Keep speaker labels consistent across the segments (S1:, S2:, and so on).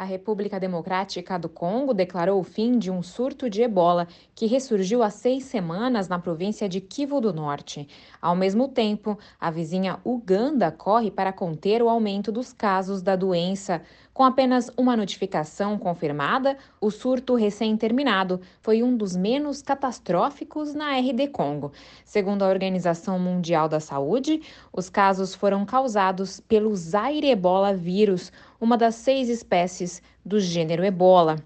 S1: A República Democrática do Congo declarou o fim de um surto de ebola que ressurgiu há seis semanas na província de Kivu do Norte. Ao mesmo tempo, a vizinha Uganda corre para conter o aumento dos casos da doença. Com apenas uma notificação confirmada, o surto recém-terminado foi um dos menos catastróficos na RD Congo. Segundo a Organização Mundial da Saúde, os casos foram causados pelo Zaire Ebola vírus, uma das seis espécies do gênero Ebola.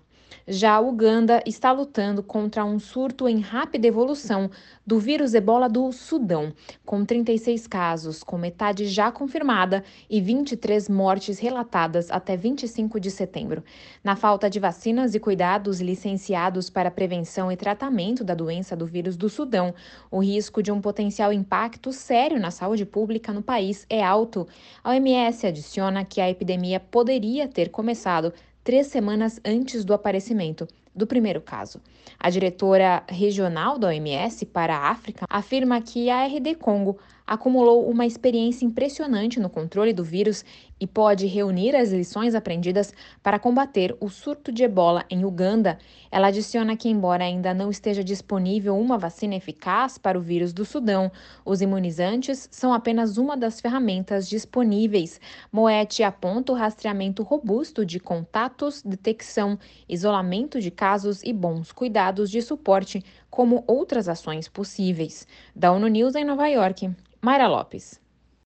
S1: Já a Uganda está lutando contra um surto em rápida evolução do vírus ebola do Sudão, com 36 casos, com metade já confirmada e 23 mortes relatadas até 25 de setembro. Na falta de vacinas e cuidados licenciados para prevenção e tratamento da doença do vírus do Sudão, o risco de um potencial impacto sério na saúde pública no país é alto. A OMS adiciona que a epidemia poderia ter começado três semanas antes do aparecimento do primeiro caso. A diretora regional da OMS para a África afirma que a RD Congo acumulou uma experiência impressionante no controle do vírus e pode reunir as lições aprendidas para combater o surto de ebola em Uganda. Ela adiciona que, embora ainda não esteja disponível uma vacina eficaz para o vírus do Sudão, os imunizantes são apenas uma das ferramentas disponíveis. Moete aponta o rastreamento robusto de contatos, detecção, isolamento de casos e bons cuidados de suporte como outras ações possíveis. Da ONU News em Nova York, Mayra Lopes.